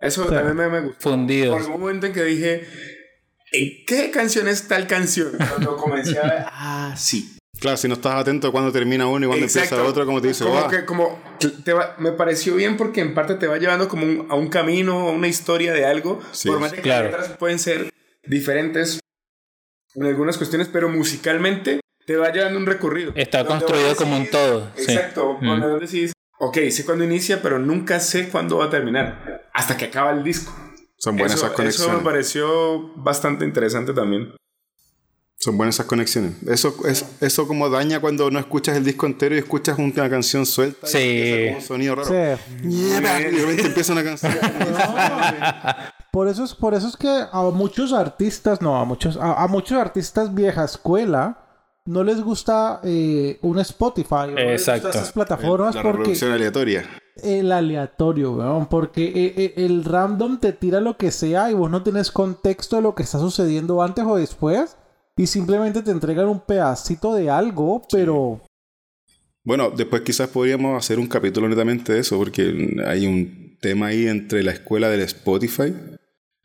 Eso Sí. también me, me gustó. Fundidos. Por un momento en que dije, ¿en qué canción es tal canción? Cuando comencé a ver, ah, sí. Claro, si no estás atento a cuando termina uno y cuando empieza otro, como te dice, como que como te va- me pareció bien porque en parte te va llevando como un- a un camino, a una historia de algo. Sí. por más de que Claro. las letras pueden ser diferentes en algunas cuestiones, pero musicalmente te va llevando un recorrido. Está construido como un todo, sí. Exacto. Mm. Cuando decís, ok, sé cuándo inicia, pero nunca sé cuándo va a terminar. Hasta que acaba el disco. Son buenas eso, esas conexiones. eso me pareció bastante interesante también. Son buenas esas conexiones. Eso, es, eso como daña cuando no escuchas el disco entero y escuchas una canción suelta. Sí. un sonido raro. Sí. Y de repente empieza una canción. Por eso es, por eso es que a muchos artistas, no, a muchos, a, a muchos artistas vieja escuela no les gusta eh, un Spotify. o no esas plataformas la porque aleatoria. el aleatorio, weón, porque eh, eh, el random te tira lo que sea y vos no tenés contexto de lo que está sucediendo antes o después y simplemente te entregan un pedacito de algo, pero Bueno, después quizás podríamos hacer un capítulo netamente de eso, porque hay un tema ahí entre la escuela del Spotify,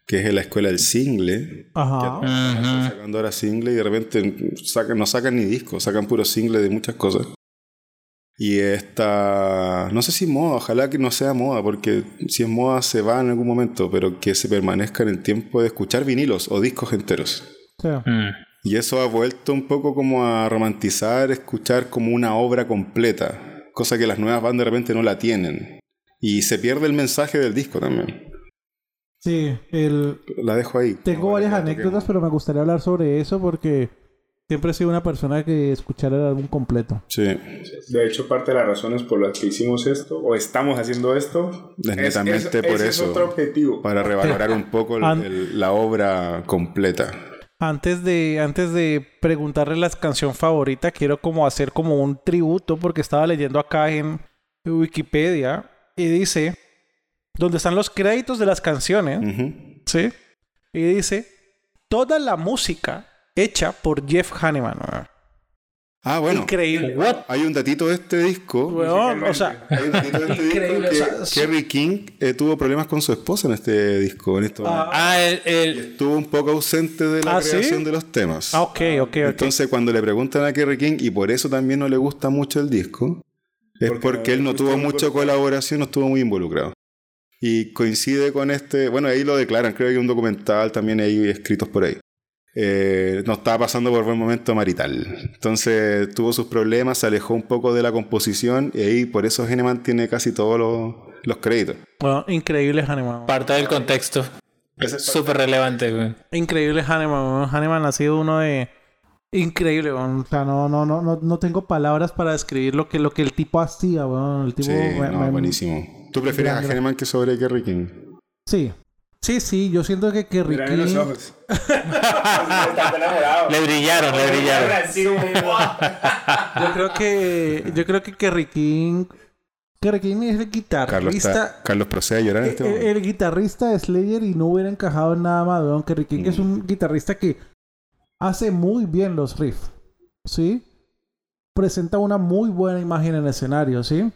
que es la escuela del single, ajá. Están Ujú. sacando ahora single y de repente sacan, no sacan ni discos, sacan puro single de muchas cosas. Y esta, no sé si moda, ojalá que no sea moda, porque si es moda se va en algún momento, pero que se permanezca en el tiempo de escuchar vinilos o discos enteros. Sí. Mm. Y eso ha vuelto un poco como a romantizar, escuchar como una obra completa, cosa que las nuevas bandas de repente no la tienen. Y se pierde el mensaje del disco también. Sí, el, La dejo ahí. Tengo varias anécdotas, pero me gustaría hablar sobre eso porque siempre he sido una persona que escuchar el álbum completo. Sí. De hecho, parte de las razones por las que hicimos esto, o estamos haciendo esto, Es netamente por ese eso. Es otro objetivo. Para revalorar un poco el- An- el- la obra completa. Antes de, antes de preguntarle la canción favorita, quiero como hacer como un tributo porque estaba leyendo acá en Wikipedia y dice, donde están los créditos de las canciones. ¿sí? Y dice, toda la música hecha por Jeff Hanneman. Ah, bueno. Increíble. Hay un datito de este disco. Weón, o sea, Hay un datito de este Increíble, disco o que sea, Kerry King eh, tuvo problemas con su esposa en este disco. En estos Ah. Ah, el, el- Estuvo un poco ausente de la ¿Ah, sí? creación de los temas. ah, ok, ok, ok. Entonces, cuando le preguntan a Kerry King, y por eso también no le gusta mucho el disco, es Porque él no tuvo mucha colaboración, no estuvo muy involucrado. Y coincide con este, bueno, ahí lo declaran, creo que hay un documental también ahí escritos por ahí. Eh, no estaba pasando por buen momento marital. Entonces tuvo sus problemas, se alejó un poco de la composición y ahí por eso Geneman tiene casi todos los, los créditos. Bueno, increíble Hanneman. parte del contexto. Es Súper relevante, güey. Increíble Hanneman. Hanneman ha sido uno de... Increíble, weón. O sea, no, no, no, no, no tengo palabras para describir lo que, lo que el tipo hacía, weón. El tipo... Sí, me- no, me- buenísimo. ¿Tú prefieres Gran, a gran. Geneman que sobre Kerry King? Sí. Sí, sí. Yo siento que, que Mira en los ojos. Le brillaron, le brillaron. Yo creo que... Yo creo que Kerry King... Kerry King es el Carlos, guitarrista... está, Carlos procede a llorar en este el, momento. el guitarrista de Slayer y no hubiera encajado en nada más, weón. Kerry King es un guitarrista que hace muy bien los riffs, ¿sí? Presenta una muy buena imagen en el escenario, ¿sí?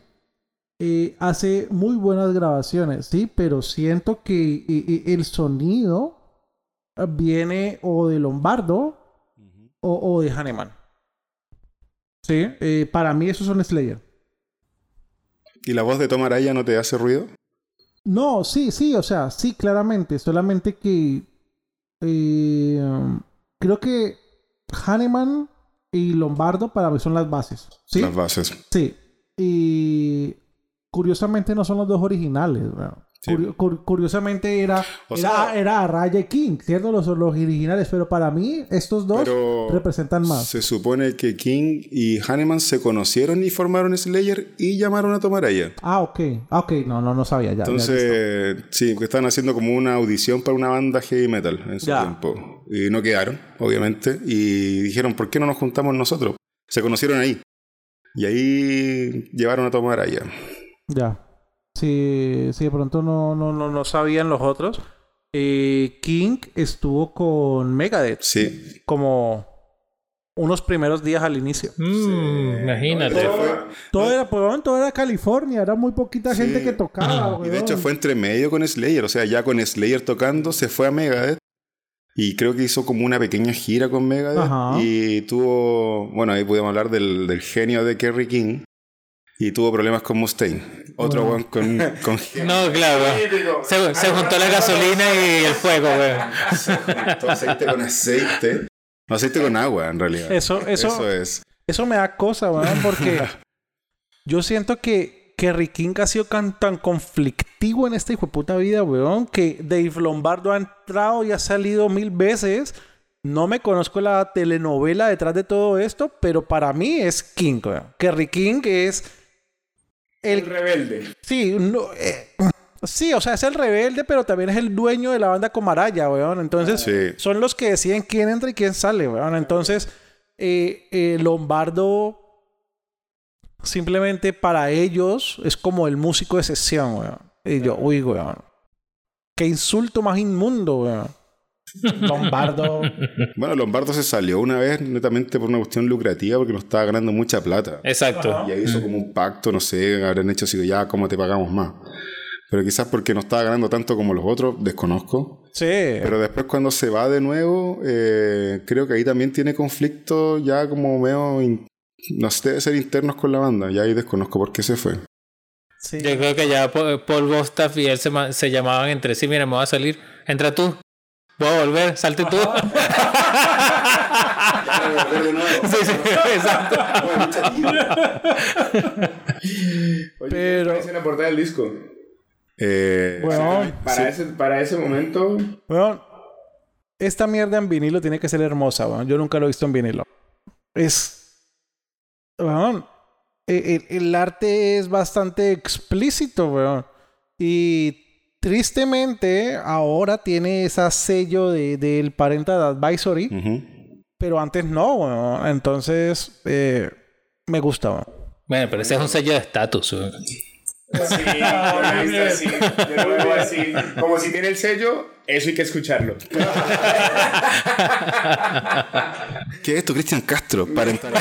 Eh, hace muy buenas grabaciones, ¿sí? Pero siento que eh, eh, el sonido viene o de Lombardo o, o de Hanneman. ¿Sí? Eh, para mí esos son Slayer. ¿Y la voz de Tom Araya no te hace ruido? No, sí, sí, o sea, sí, claramente. Solamente que creo que Hanneman y Lombardo para mí son las bases. ¿Sí? Las bases. Sí. Y curiosamente no son los dos originales. weón. Sí. Curio- cur- curiosamente era, O era, sea- era King, ¿cierto? Los, los originales, pero para mí estos dos representan más. se supone que King y Hanneman se conocieron y formaron Slayer y llamaron a Tom Araya. Ah, ok. Ah, ok. No, no, no sabía ya. Entonces, sí, que estaban haciendo como una audición para una banda heavy metal en su Ya. tiempo. Y no quedaron, obviamente. Y dijeron, ¿por qué no nos juntamos nosotros? Se conocieron ahí. Y ahí llevaron a Tom Araya. Ya. Si, si de pronto no, no, no, no sabían los otros. eh, King estuvo con Megadeth Sí. como unos primeros días al inicio. Mm, imagínate. Todo era, pues, todo era California, era muy poquita Sí. gente que tocaba. Y de hecho fue entre medio con Slayer. O sea, ya con Slayer tocando, se fue a Megadeth. Y creo que hizo como una pequeña gira con Megadeth. Ajá. Y tuvo. Bueno, ahí pudimos hablar del, del genio de Kerry King. Y tuvo problemas con Mustaine. Otro Bueno. con, con No, claro. Se, se juntó la gasolina y el fuego, güey. Se juntó aceite con aceite. No, aceite con agua, en realidad. Eso, eso, Eso es. Eso me da cosa, weón, porque yo siento que, que King ha sido tan, tan conflictivo en esta hijo de puta vida, weón, que Dave Lombardo ha entrado y ha salido mil veces. No me conozco la telenovela detrás de todo esto, pero para mí es King, weón. Kerry King es El el... rebelde. Sí, no, eh, sí, o sea, es el rebelde, pero también es el dueño de la banda Comaraya, weón. Entonces, Sí. son los que deciden quién entra y quién sale, weón. Entonces, eh, eh, Lombardo simplemente para ellos es como el músico de sesión, weón. Y yo, uy, weón. Qué insulto más inmundo, weón. Lombardo. Bueno, Lombardo se salió una vez netamente por una cuestión lucrativa porque no estaba ganando mucha plata. Exacto. Y ahí hizo como un pacto, no sé, habrán hecho así, ya, ¿cómo te pagamos más? Pero quizás porque no estaba ganando tanto como los otros, desconozco. Sí. Pero después cuando se va de nuevo, eh, creo que ahí también tiene conflicto ya como medio, in- no sé, debe ser internos con la banda. Ya ahí desconozco por qué se fue. sí. Yo creo que ya Pa- Paul Bostaff y él se, se llamaban entre sí. Mira, me voy a salir. Entra tú. Voy a volver. Salte tú. sí, sí, exacto. Oye, Pero- ¿qué parece la portada del disco? Eh, Weón, Para, ese, para ese momento, weón, esta mierda en vinilo tiene que ser hermosa, weón. Yo nunca lo he visto en vinilo. Es. Weón. El, el- el arte es bastante explícito, weón. Y tristemente ahora tiene ese sello de, del Parental Advisory, Ujú. pero antes no. Entonces, eh, me gusta. Bueno, pero ese es un sello de estatus. Sí. Yo lo veo así. Como si tiene el sello, eso hay que escucharlo. ¿Qué es esto, Cristian Castro? Para entrar.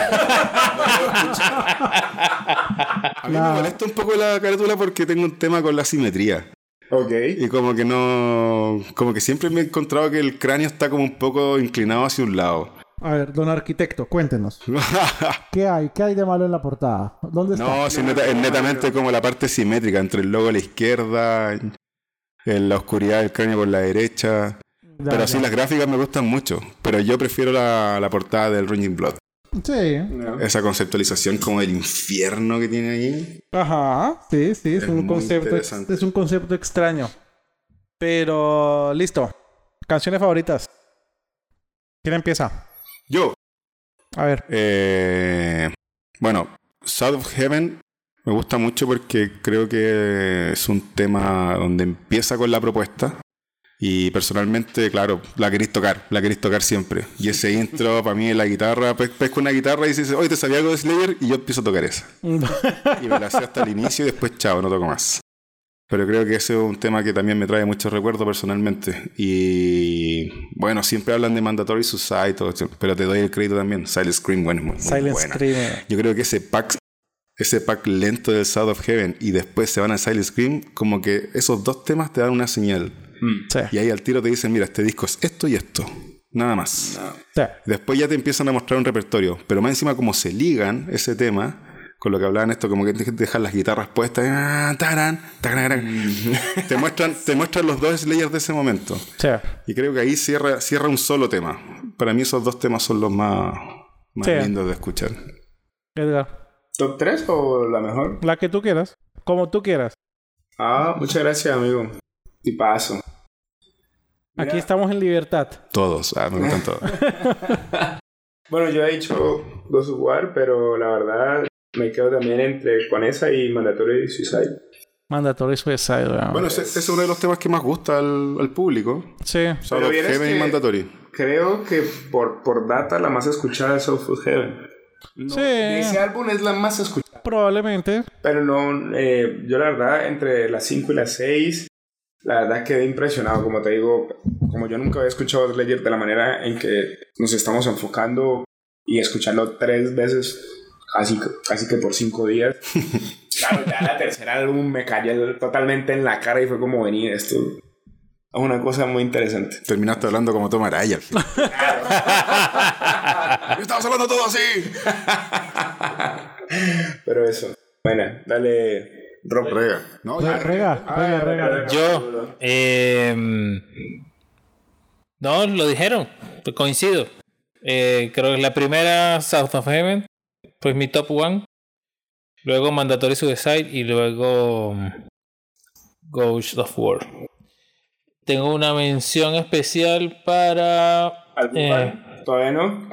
A mí me molesta un poco la carátula porque tengo un tema con la simetría. Ok. Y como que no. Como que siempre me he encontrado que el cráneo está como un poco inclinado hacia un lado. A ver, don arquitecto, cuéntenos. ¿Qué hay? ¿Qué hay de malo en la portada? ¿Dónde está? no, sí, neta- es netamente como la parte simétrica entre el logo a la izquierda, en la oscuridad del cráneo por la derecha. Ya, Pero ya. sí, las gráficas me gustan mucho. Pero yo prefiero la, la portada del Ringing Blood. Sí. Esa conceptualización como del infierno que tiene ahí. Ajá, sí, sí, es, Es un concepto, es un concepto extraño. Pero, listo. Canciones favoritas. ¿Quién empieza? Yo, A ver. Eh, bueno, South of Heaven me gusta mucho porque creo que es un tema donde empieza con la propuesta. Y personalmente, claro, la queréis tocar, la queréis tocar siempre. Y ese intro, para mí, la guitarra, pe- pesco una guitarra y dices, oye, ¿te sabía algo de Slayer? Y yo empiezo a tocar esa. Y me la sé hasta el inicio y después, chao, no toco más. Pero creo que ese es un tema que también me trae muchos recuerdos personalmente. Y bueno, siempre hablan de Mandatory Suicide, pero te doy el crédito también. Silent Scream, bueno, es muy, muy Silent buena. Scream. Yo creo que ese pack, ese pack lento del South of Heaven y después se van a Silent Scream, como que esos dos temas te dan una señal. Sí. Y ahí al tiro te dicen, mira, este disco es esto y esto. Nada más. sí. Después ya te empiezan a mostrar un repertorio. Pero más encima, como se ligan ese tema con lo que hablaban esto, como que te dejan las guitarras puestas. ah, tararán. te, muestran, te muestran los dos Slayers de ese momento. Sí. Y creo que ahí cierra, cierra un solo tema. Para mí esos dos temas son los más, más Sí. lindos de escuchar. Edgar. ¿Top 3 o la mejor? La que tú quieras. Como tú quieras. Ah, muchas gracias, amigo. Y paso. Aquí estamos en libertad. Todos, ah, me gustan todos. Bueno, yo he dicho dos War, pero la verdad me quedo también entre con esa y Mandatory Suicide. Mandatory Suicide, bueno, ese, ese es uno de los temas que más gusta al, al público. Sí. Vieras Heaven y Mandatory. Creo que por, por data la más escuchada es Soul Food Heaven. No, Sí. de ese álbum es la más escuchada. Probablemente. Pero no, eh, yo la verdad, entre las 5 y las 6, la verdad quedé impresionado. Como te digo, como yo nunca había escuchado Slayer de la manera en que nos estamos enfocando y escucharlo tres veces, casi, casi que por cinco días. claro, ya la tercera álbum me cayó totalmente en la cara y fue como venir esto. Es una cosa muy interesante. Terminaste hablando como Tom Araya final. Estamos hablando todo así. Pero eso. Bueno, dale, Rob. Rega. No, ya. Rega, rega, rega. Yo, eh, no, lo dijeron, coincido. Eh, creo que la primera, South of Heaven, pues mi top one. Luego Mandatory Suicide y luego um, Ghost of War. Tengo una mención especial para ¿Algún eh? ¿Todavía no?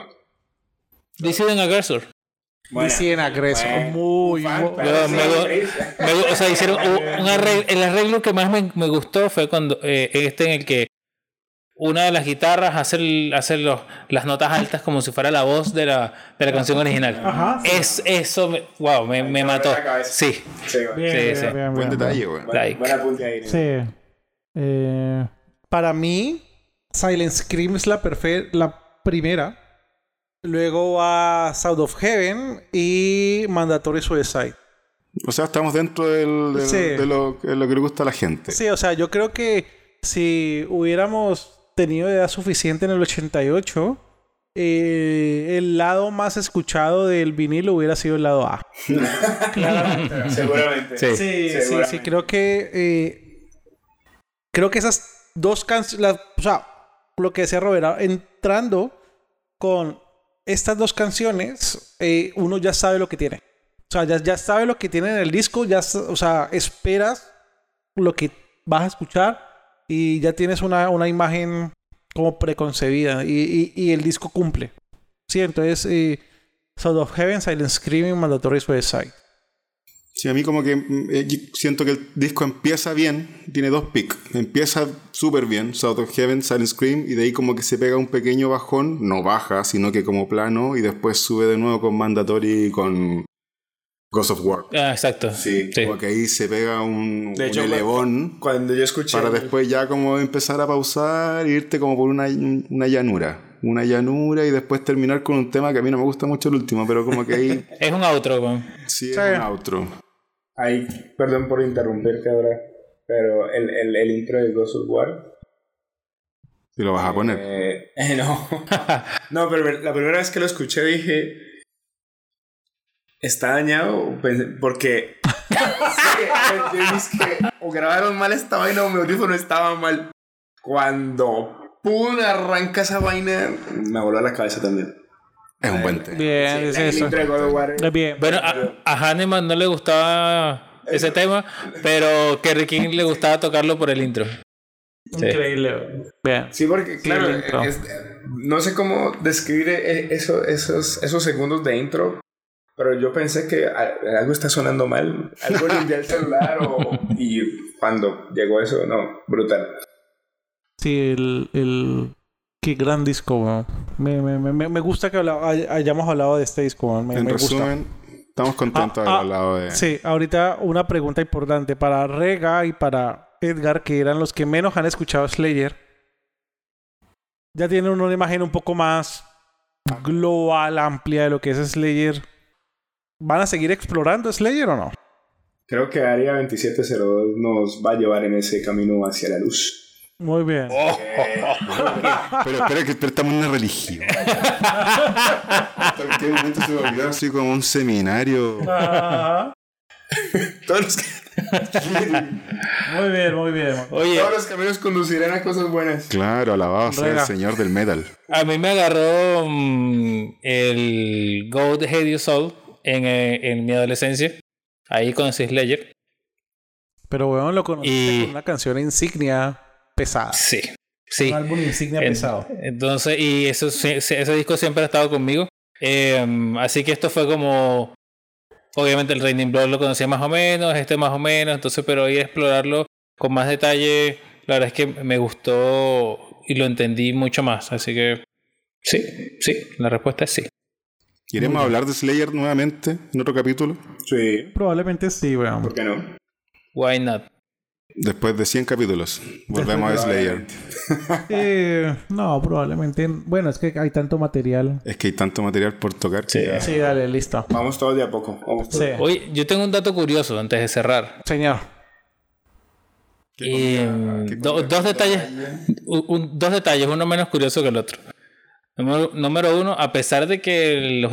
Dissident Aggressor. DC en Agreso. bueno. Muy, Fan, muy- Yo me. Me o sea, hicieron un, arreglo, el arreglo que más me, me gustó fue cuando eh, este en el que una de las guitarras hace, el- hace los- las notas altas como si fuera la voz de la, de la canción original. Ajá. Es, eso, me, wow, me, me mató. Sí, Sí, bueno. Bien, Sí, bien, sí. bien, bien, Buen detalle, güey. Buen- Like. buen apunte ahí. Sí. Eh, Para mí, Silent Scream es la, perfe- la primera. Luego va South of Heaven y Mandatory Suicide. O sea, estamos dentro del, del- Sí. de, lo, de lo que le gusta a la gente. Sí, o sea, yo creo que si hubiéramos tenido edad suficiente en el 88, eh, el lado más escuchado del vinilo hubiera sido el lado A. Seguramente. Sí. Sí, sí, sí, Seguramente. creo que eh, creo que esas dos canciones, o sea, lo que decía Robert, entrando con estas dos canciones, eh, uno ya sabe lo que tiene. O sea, ya, sabe lo que tiene en el disco, ya, o sea, esperas lo que vas a escuchar y ya tienes una, una imagen como preconcebida y, y- el disco cumple. Sí, entonces, eh, Sound of Heaven, Silent Screaming, Mandatory Suicide. Sí, a mí como que mm, eh, siento que el disco empieza bien, tiene dos picks. Empieza súper bien, South of Heaven, Silent Scream, y de ahí como que se pega un pequeño bajón, no baja, sino que como plano, y después sube de nuevo con Mandatory y con Ghost of War. Ah, exacto. Sí, Sí. como que ahí se pega un, De un hecho, elevón Cuando yo escuché. para después ya como empezar a pausar e irte como por una, una llanura. Una llanura y después terminar con un tema que a mí no me gusta mucho el último, pero como que ahí Es un outro, weón. sí es Sí. un outro. Ahí, perdón por interrumpirte ahora. Pero el, el, el intro de Ghost of War. Y lo vas a poner. Eh, eh, no. no, pero la primera vez que lo escuché dije. Está dañado porque. sí, que o grabaron mal esta vaina o mi audífono estaba mal. Cuando pum arranca esa vaina, me voló la cabeza también. Es un buen tema. Bien, Sí, es eso. Es bien. Bueno, a, a Hahnemann no le gustaba ese tema, pero Kerry King le gustaba tocarlo por el intro. Sí. Increíble. Bien. Sí, porque claro, es- no sé cómo describir eh, eso, esos, esos segundos de intro, pero yo pensé que algo está sonando mal, algo limpié el celular o, y cuando llegó eso, no, brutal. Sí, el, el... Qué gran disco, weón. Me, me, me, me gusta que hayamos hablado de este disco, weón. Me, En me gusta. resumen, estamos contentos de Ah, haber ah, hablado de. Sí, ahorita una pregunta importante para Rega y para Edgar, que eran los que menos han escuchado Slayer. Ya tienen una imagen un poco más global, amplia de lo que es Slayer. ¿Van a seguir explorando Slayer o no? Creo que Área 2702 nos va a llevar en ese camino hacia la luz. Muy bien. Pero espera que pero estamos en una religión. ¿En qué momento se me olvidó así como un seminario? Todos los, Muy bien, muy bien. Oye, todos los caminos conducirán a cosas buenas. Claro, alabado sea el señor del metal. a mí me agarró mm, el Gold Hate You Soul en, eh, en mi adolescencia. Ahí conocí Slayer. Pero, weón, lo conociste Y- con una canción insignia pesada. Sí, sí. Un álbum insignia En- pesado. Entonces, y eso, ese disco siempre ha estado conmigo. Eh, así que esto fue como. Obviamente el Raining Blood lo conocía más o menos, este más o menos, entonces, pero ir a explorarlo con más detalle, la verdad es que me gustó y lo entendí mucho más. Así que sí, sí, la respuesta es sí. ¿Queremos hablar de Slayer nuevamente en otro capítulo? Sí, Probablemente sí, weón. ¿por qué no? Why not? Después de 100 capítulos, volvemos a Slayer. Eh, no, probablemente. Bueno, es que hay tanto material. Es que hay tanto material por tocar que Sí. ya- Sí, dale, listo. Vamos todos de a poco. Vamos todos. Sí. Oye, yo tengo un dato curioso antes de cerrar. Señor. ¿Qué Y, comida- qué do- comida dos detalles, un- dos detalles, uno menos curioso que el otro. Número, número uno, a pesar de que los,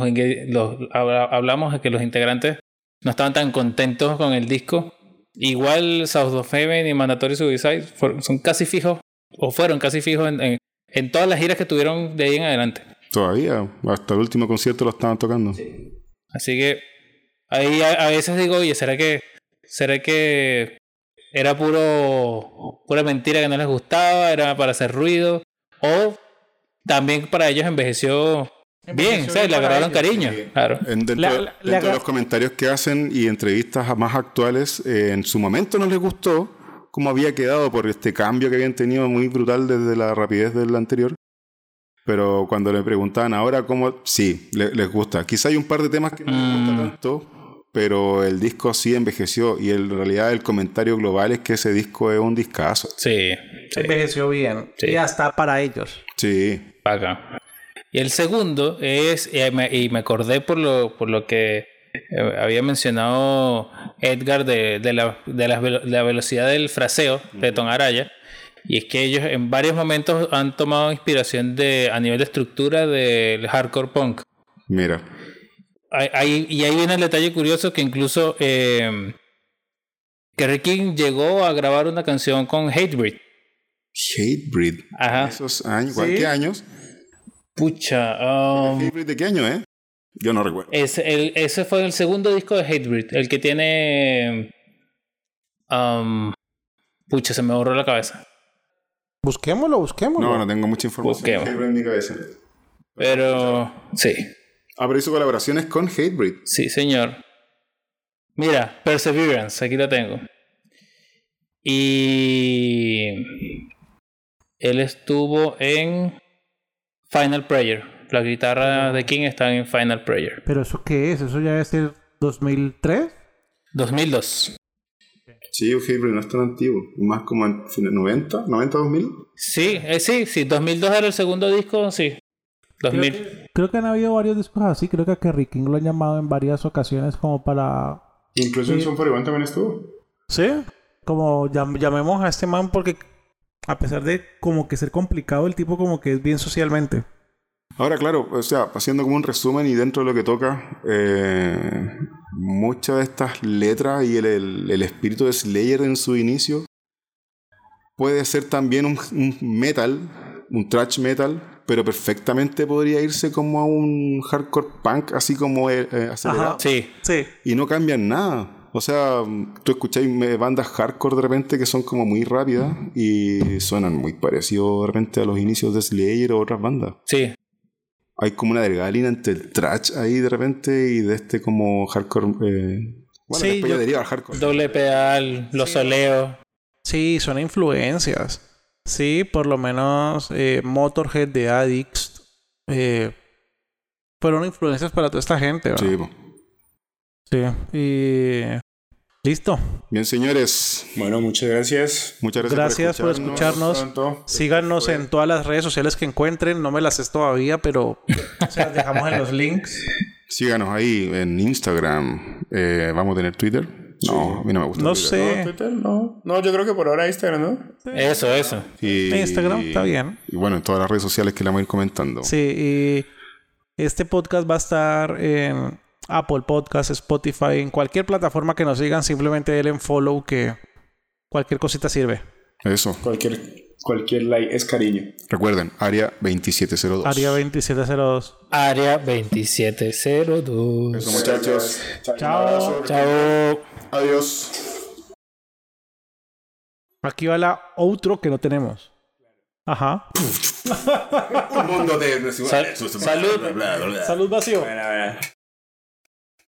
hablamos de que los integrantes no estaban tan contentos con el disco, igual South of Heaven y Mandatory Suicide fueron- son casi fijos, o fueron casi fijos en, en- en todas las giras que tuvieron de ahí en adelante. Todavía, hasta el último concierto lo estaban tocando. Así que ahí a, a veces digo, oye, ¿será que, será que era puro pura mentira que no les gustaba? ¿Era para hacer ruido? O también para ellos envejeció, bien, le agarraron cariño. sí. Claro. En- dentro La- la- dentro la- de los comentarios que hacen y entrevistas más actuales, eh, en su momento no les gustó cómo había quedado por este cambio que habían tenido muy brutal desde la rapidez del anterior. Pero cuando le preguntaban ahora cómo, sí, le- les gusta. Quizá hay un par de temas que no les Mm. gusta tanto, pero el disco sí envejeció y en realidad el comentario global es que ese disco es un discazo. Sí, sí, Envejeció bien. Sí. Y hasta para ellos. Sí, acá. Y el segundo es, y me, y me acordé por lo, por lo que eh, había mencionado Edgar de, de la, de, la, velo- de la velocidad del fraseo de Tom Araya. Y es que ellos en varios momentos han tomado inspiración de, a nivel de estructura del hardcore punk. mira. Hay- hay- y ahí viene el detalle curioso que incluso eh, Kerry King llegó a grabar una canción con Hatebreed. Hatebreed. Ajá. Esos años, Sí. ¿qué años? Pucha. um, ¿Hatebreed de qué año, eh? Yo no recuerdo. Ese, el- ese fue el segundo disco de Hatebreed, el que tiene. um, pucha, se me borró la cabeza. Busquémoslo, busquémoslo. No, no tengo mucha información. Hatebreed en mi cabeza. Pero. Sí, Ah, pero hizo colaboraciones con Hatebreed. sí, señor. Mira, Perseverance, aquí lo tengo. Y él estuvo en Final Prayer. La guitarra de King está en Final Prayer. ¿Pero eso qué es? ¿Eso ya es el 2003? 2002. Sí, Gabriel no es tan antiguo. Más como en fin- 90, 90, 2000. Sí, eh, sí, sí. 2002 era el segundo disco, sí. 2000. Creo que han habido varios discos así. Creo que a Kerry King lo han llamado en varias ocasiones como para... Incluso en Son 41 también estuvo. Sí. Como llam- llamemos a este man porque a pesar de como que ser complicado, el tipo como que es bien socialmente. Ahora, claro, o sea, haciendo como un resumen y dentro de lo que toca, eh, muchas de estas letras y el, el- el espíritu de Slayer en su inicio puede ser también un, un metal, un thrash metal, pero perfectamente podría irse como a un hardcore punk, así como eh, eh, acelerado. Sí. Sí. Y no cambian nada. O sea, tú escucháis bandas hardcore de repente que son como muy rápidas y suenan muy parecidos de repente a los inicios de Slayer o otras bandas Sí. hay como una delgada línea entre el trash ahí de repente y de este como hardcore. eh, bueno, Sí, después ya yo- deriva al hardcore. Doble pedal, los soleos. Sí, son influencias. Sí, por lo menos eh, Motorhead de Addicts eh, fueron influencias para toda esta gente. ¿verdad? Sí. Sí. Y listo. Bien, señores, Bueno, muchas gracias. muchas gracias, Gracias por escucharnos. Pronto. Síganos en todas las redes sociales que encuentren. No me las sé todavía, pero se las dejamos en los links. Síganos ahí en Instagram. Eh, ¿Vamos a tener Twitter? No, a mí no me gusta. No Twitter. sé. No, Twitter, no. No, yo creo que por ahora Instagram, ¿no? Eso, eso. Y, Instagram está bien. Y bueno, en todas las redes sociales que le vamos a ir comentando. Sí, y este podcast va a estar en Apple Podcast, Spotify, en cualquier plataforma que nos sigan. Simplemente denle en follow que cualquier cosita sirve. Eso. Cualquier, cualquier like es cariño. Recuerden, área 2702. Área 2702. Área 2702. Eso, muchachos. Chao. Chao. Adiós. Aquí va la outro que no tenemos. Ajá. Un mundo de... Sal- salud. Salud vacío. Bueno, bueno.